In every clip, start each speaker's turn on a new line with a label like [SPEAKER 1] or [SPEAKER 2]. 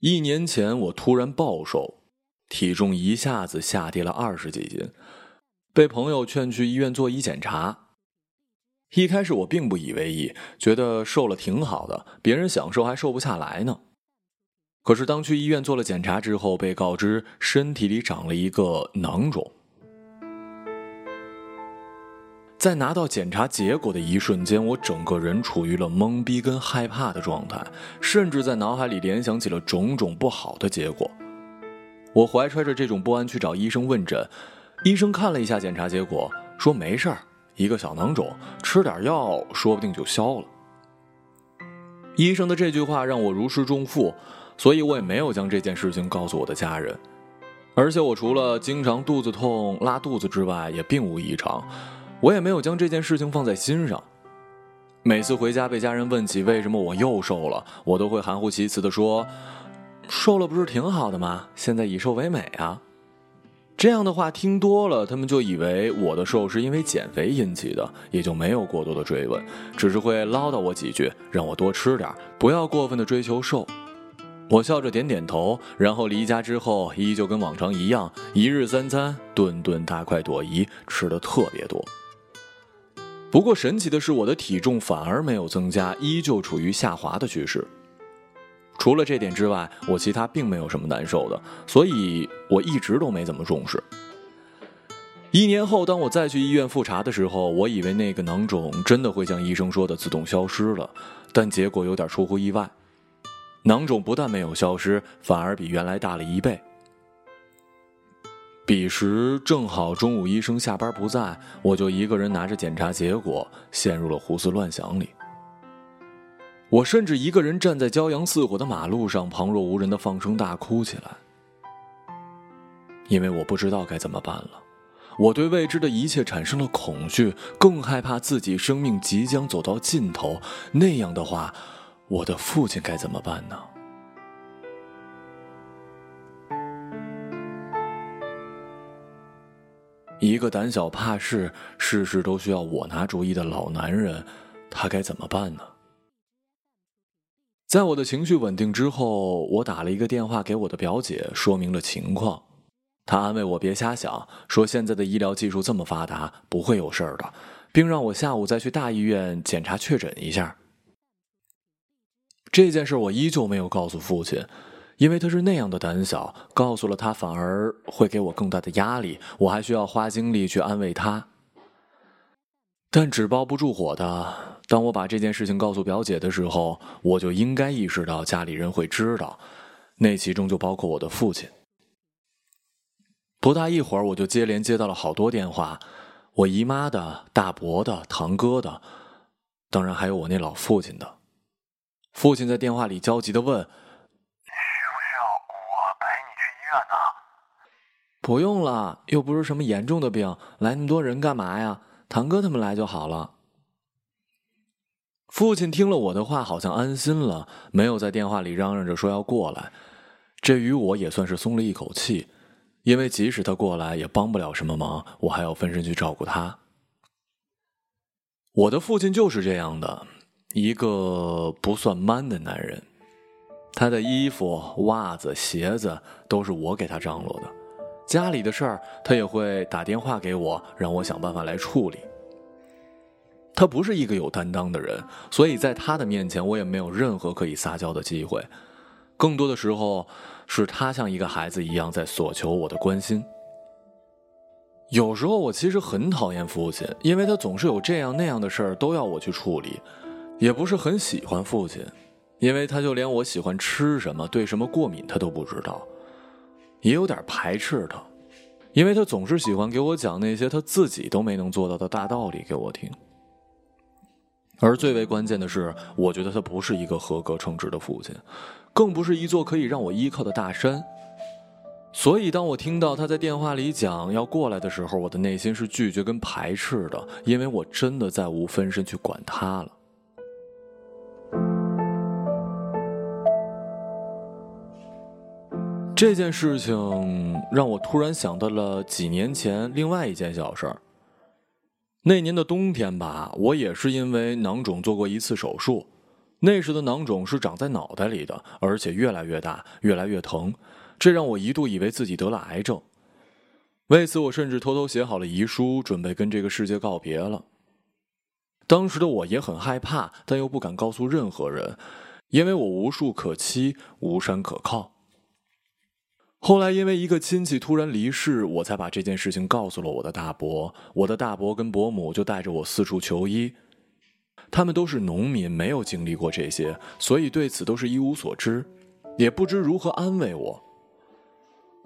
[SPEAKER 1] 一年前我突然暴瘦，体重一下子下跌了二十几斤，被朋友劝去医院做一检查。一开始我并不以为意，觉得瘦了挺好的，别人想瘦还瘦不下来呢。可是当去医院做了检查之后，被告知身体里长了一个囊肿。在拿到检查结果的一瞬间，我整个人处于了懵逼跟害怕的状态，甚至在脑海里联想起了种种不好的结果。我怀揣着这种不安去找医生问诊，医生看了一下检查结果，说没事儿。一个小囊肿，吃点药说不定就消了。医生的这句话让我如释重负，所以我也没有将这件事情告诉我的家人。而且我除了经常肚子痛、拉肚子之外，也并无异常，我也没有将这件事情放在心上。每次回家被家人问起为什么我又瘦了，我都会含糊其辞地说：“瘦了不是挺好的吗？现在以瘦为美啊。”这样的话听多了，他们就以为我的瘦是因为减肥引起的，也就没有过多的追问，只是会唠叨我几句，让我多吃点，不要过分的追求瘦。我笑着点点头，然后离家之后依旧跟往常一样，一日三餐，顿顿大快朵颐，吃的特别多。不过神奇的是，我的体重反而没有增加，依旧处于下滑的趋势。除了这点之外，我其他并没有什么难受的，所以我一直都没怎么重视。一年后，当我再去医院复查的时候，我以为那个囊肿真的会像医生说的自动消失了，但结果有点出乎意外，囊肿不但没有消失，反而比原来大了一倍。彼时正好中午医生下班不在，我就一个人拿着检查结果，陷入了胡思乱想里。我甚至一个人站在骄阳似火的马路上，旁若无人的放声大哭起来，因为我不知道该怎么办了。我对未知的一切产生了恐惧，更害怕自己生命即将走到尽头。那样的话，我的父亲该怎么办呢？一个胆小怕事、事事都需要我拿主意的老男人，他该怎么办呢？在我的情绪稳定之后，我打了一个电话给我的表姐，说明了情况。她安慰我别瞎想，说现在的医疗技术这么发达，不会有事儿的，并让我下午再去大医院检查确诊一下。这件事我依旧没有告诉父亲，因为他是那样的胆小，告诉了他反而会给我更大的压力，我还需要花精力去安慰他。但纸包不住火的，当我把这件事情告诉表姐的时候，我就应该意识到家里人会知道，那其中就包括我的父亲。不大一会儿，我就接连接到了好多电话，我姨妈的、大伯的、堂哥的，当然还有我那老父亲的。父亲在电话里焦急的问：“
[SPEAKER 2] 需不需要我陪你去医院呢？”“
[SPEAKER 1] 不用了，又不是什么严重的病，来那么多人干嘛呀？”堂哥他们来就好了。父亲听了我的话，好像安心了，没有在电话里嚷嚷着说要过来。这于我也算是松了一口气，因为即使他过来，也帮不了什么忙，我还要分身去照顾他。我的父亲就是这样的一个不算 man 的男人，他的衣服、袜子、鞋子都是我给他张罗的。家里的事儿，他也会打电话给我，让我想办法来处理。他不是一个有担当的人，所以在他的面前，我也没有任何可以撒娇的机会。更多的时候，是他像一个孩子一样在索求我的关心。有时候，我其实很讨厌父亲，因为他总是有这样那样的事儿都要我去处理；也不是很喜欢父亲，因为他就连我喜欢吃什么、对什么过敏，他都不知道。也有点排斥他，因为他总是喜欢给我讲那些他自己都没能做到的大道理给我听。而最为关键的是，我觉得他不是一个合格称职的父亲，更不是一座可以让我依靠的大山。所以，当我听到他在电话里讲要过来的时候，我的内心是拒绝跟排斥的，因为我真的再无分身去管他了。这件事情让我突然想到了几年前另外一件小事儿。那年的冬天吧，我也是因为囊肿做过一次手术，那时的囊肿是长在脑袋里的，而且越来越大，越来越疼，这让我一度以为自己得了癌症。为此，我甚至偷偷写好了遗书，准备跟这个世界告别了。当时的我也很害怕，但又不敢告诉任何人，因为我无树可栖，无山可靠。后来，因为一个亲戚突然离世，我才把这件事情告诉了我的大伯。我的大伯跟伯母就带着我四处求医。他们都是农民，没有经历过这些，所以对此都是一无所知，也不知如何安慰我。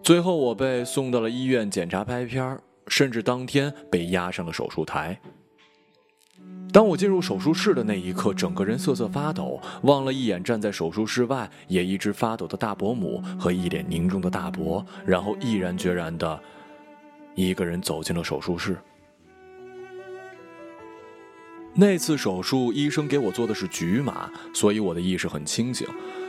[SPEAKER 1] 最后，我被送到了医院检查拍片甚至当天被押上了手术台。当我进入手术室的那一刻，整个人瑟瑟发抖，望了一眼站在手术室外也一直发抖的大伯母和一脸凝重的大伯，然后毅然决然的一个人走进了手术室。那次手术，医生给我做的是局麻，所以我的意识很清醒，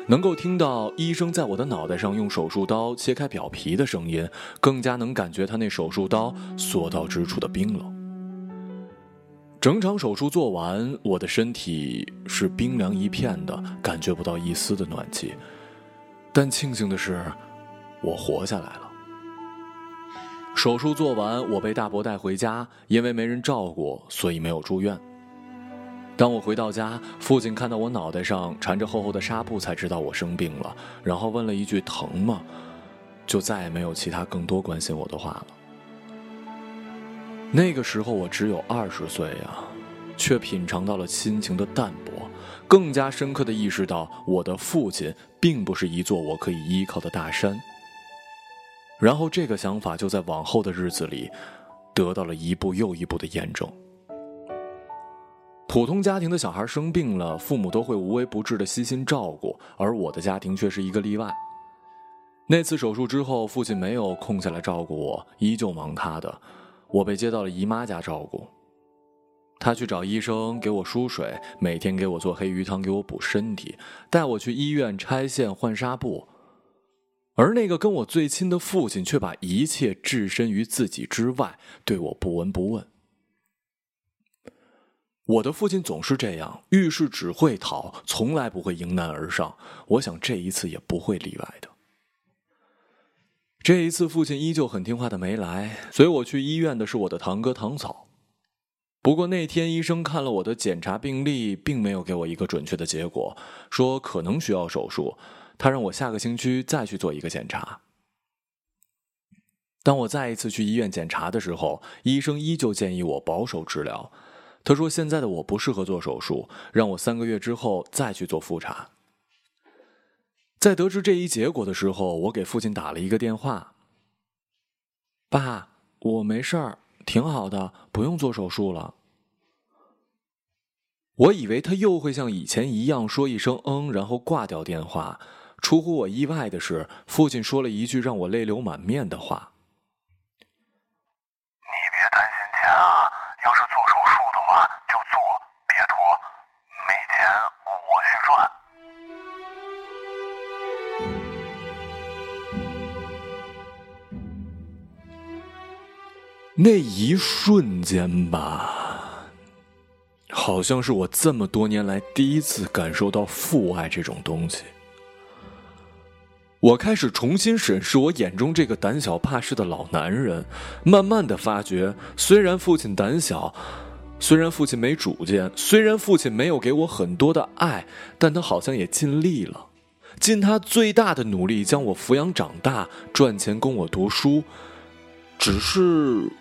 [SPEAKER 1] 能够听到医生在我的脑袋上用手术刀切开表皮的声音，更加能感觉他那手术刀所到之处的冰冷。整场手术做完，我的身体是冰凉一片的，感觉不到一丝的暖气。但庆幸的是，我活下来了。手术做完，我被大伯带回家，因为没人照顾，所以没有住院。当我回到家，父亲看到我脑袋上缠着厚厚的纱布，才知道我生病了，然后问了一句“疼吗”，就再也没有其他更多关心我的话了。那个时候我只有二十岁呀，却品尝到了亲情的淡薄，更加深刻的意识到我的父亲并不是一座我可以依靠的大山。然后这个想法就在往后的日子里，得到了一步又一步的验证。普通家庭的小孩生病了，父母都会无微不至的悉心照顾，而我的家庭却是一个例外。那次手术之后，父亲没有空下来照顾我，依旧忙他的。我被接到了姨妈家照顾，她去找医生给我输水，每天给我做黑鱼汤，给我补身体，带我去医院拆线换纱布。而那个跟我最亲的父亲，却把一切置身于自己之外，对我不闻不问。我的父亲总是这样，遇事只会逃，从来不会迎难而上。我想这一次也不会例外的。这一次，父亲依旧很听话的没来，随我去医院的是我的堂哥唐草。不过那天医生看了我的检查病历，并没有给我一个准确的结果，说可能需要手术。他让我下个星期再去做一个检查。当我再一次去医院检查的时候，医生依旧建议我保守治疗。他说：“现在的我不适合做手术，让我三个月之后再去做复查。”在得知这一结果的时候，我给父亲打了一个电话：“爸，我没事儿，挺好的，不用做手术了。”我以为他又会像以前一样说一声“嗯”，然后挂掉电话。出乎我意外的是，父亲说了一句让我泪流满面的话。那一瞬间吧，好像是我这么多年来第一次感受到父爱这种东西。我开始重新审视我眼中这个胆小怕事的老男人，慢慢的发觉，虽然父亲胆小，虽然父亲没主见，虽然父亲没有给我很多的爱，但他好像也尽力了，尽他最大的努力将我抚养长大，赚钱供我读书，只是。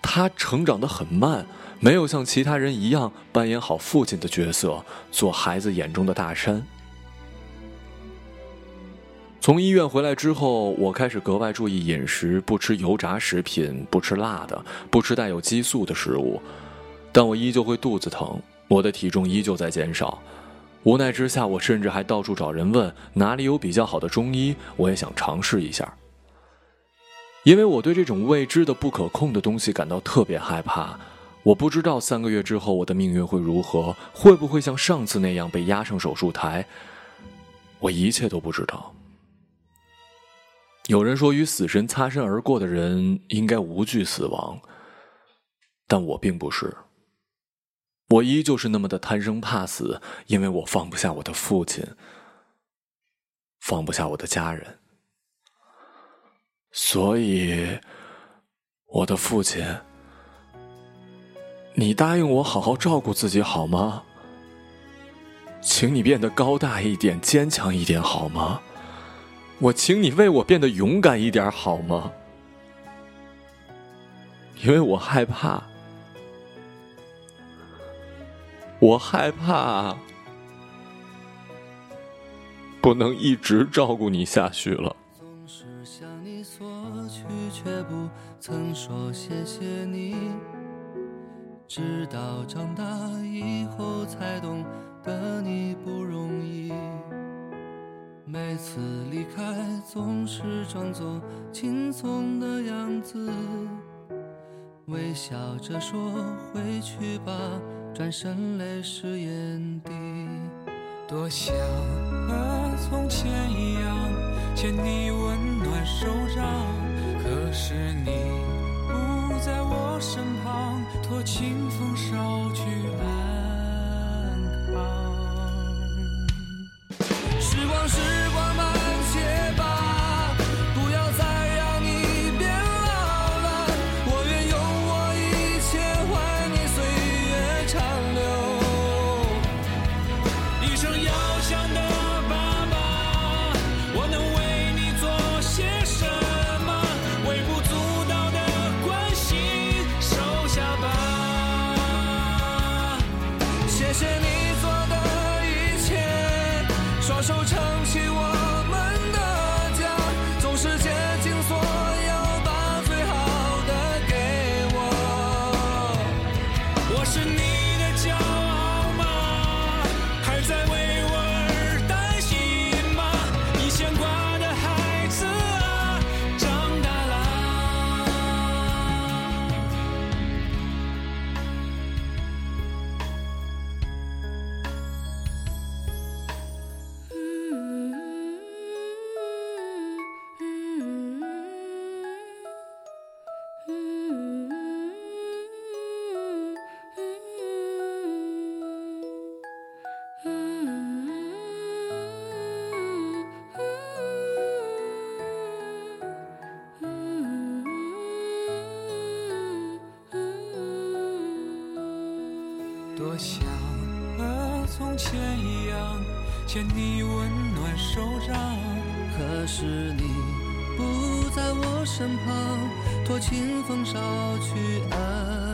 [SPEAKER 1] 他成长的很慢，没有像其他人一样扮演好父亲的角色，做孩子眼中的大山。从医院回来之后，我开始格外注意饮食，不吃油炸食品，不吃辣的，不吃带有激素的食物。但我依旧会肚子疼，我的体重依旧在减少。无奈之下，我甚至还到处找人问哪里有比较好的中医，我也想尝试一下。因为我对这种未知的、不可控的东西感到特别害怕，我不知道三个月之后我的命运会如何，会不会像上次那样被押上手术台，我一切都不知道。有人说，与死神擦身而过的人应该无惧死亡，但我并不是。我依旧是那么的贪生怕死，因为我放不下我的父亲，放不下我的家人。所以，我的父亲，你答应我好好照顾自己好吗？请你变得高大一点、坚强一点好吗？我请你为我变得勇敢一点好吗？因为我害怕，我害怕不能一直照顾你下去了。
[SPEAKER 3] 总是向你索取，却不曾说谢谢你。直到长大以后才懂得你不容易。每次离开总是装作轻松的样子，微笑着说回去吧，转身泪湿眼底。
[SPEAKER 4] 多想和从前一样牵你温暖手掌，可是你不在我身旁，托清风捎去安
[SPEAKER 3] 是你不在我身旁，托清风捎去安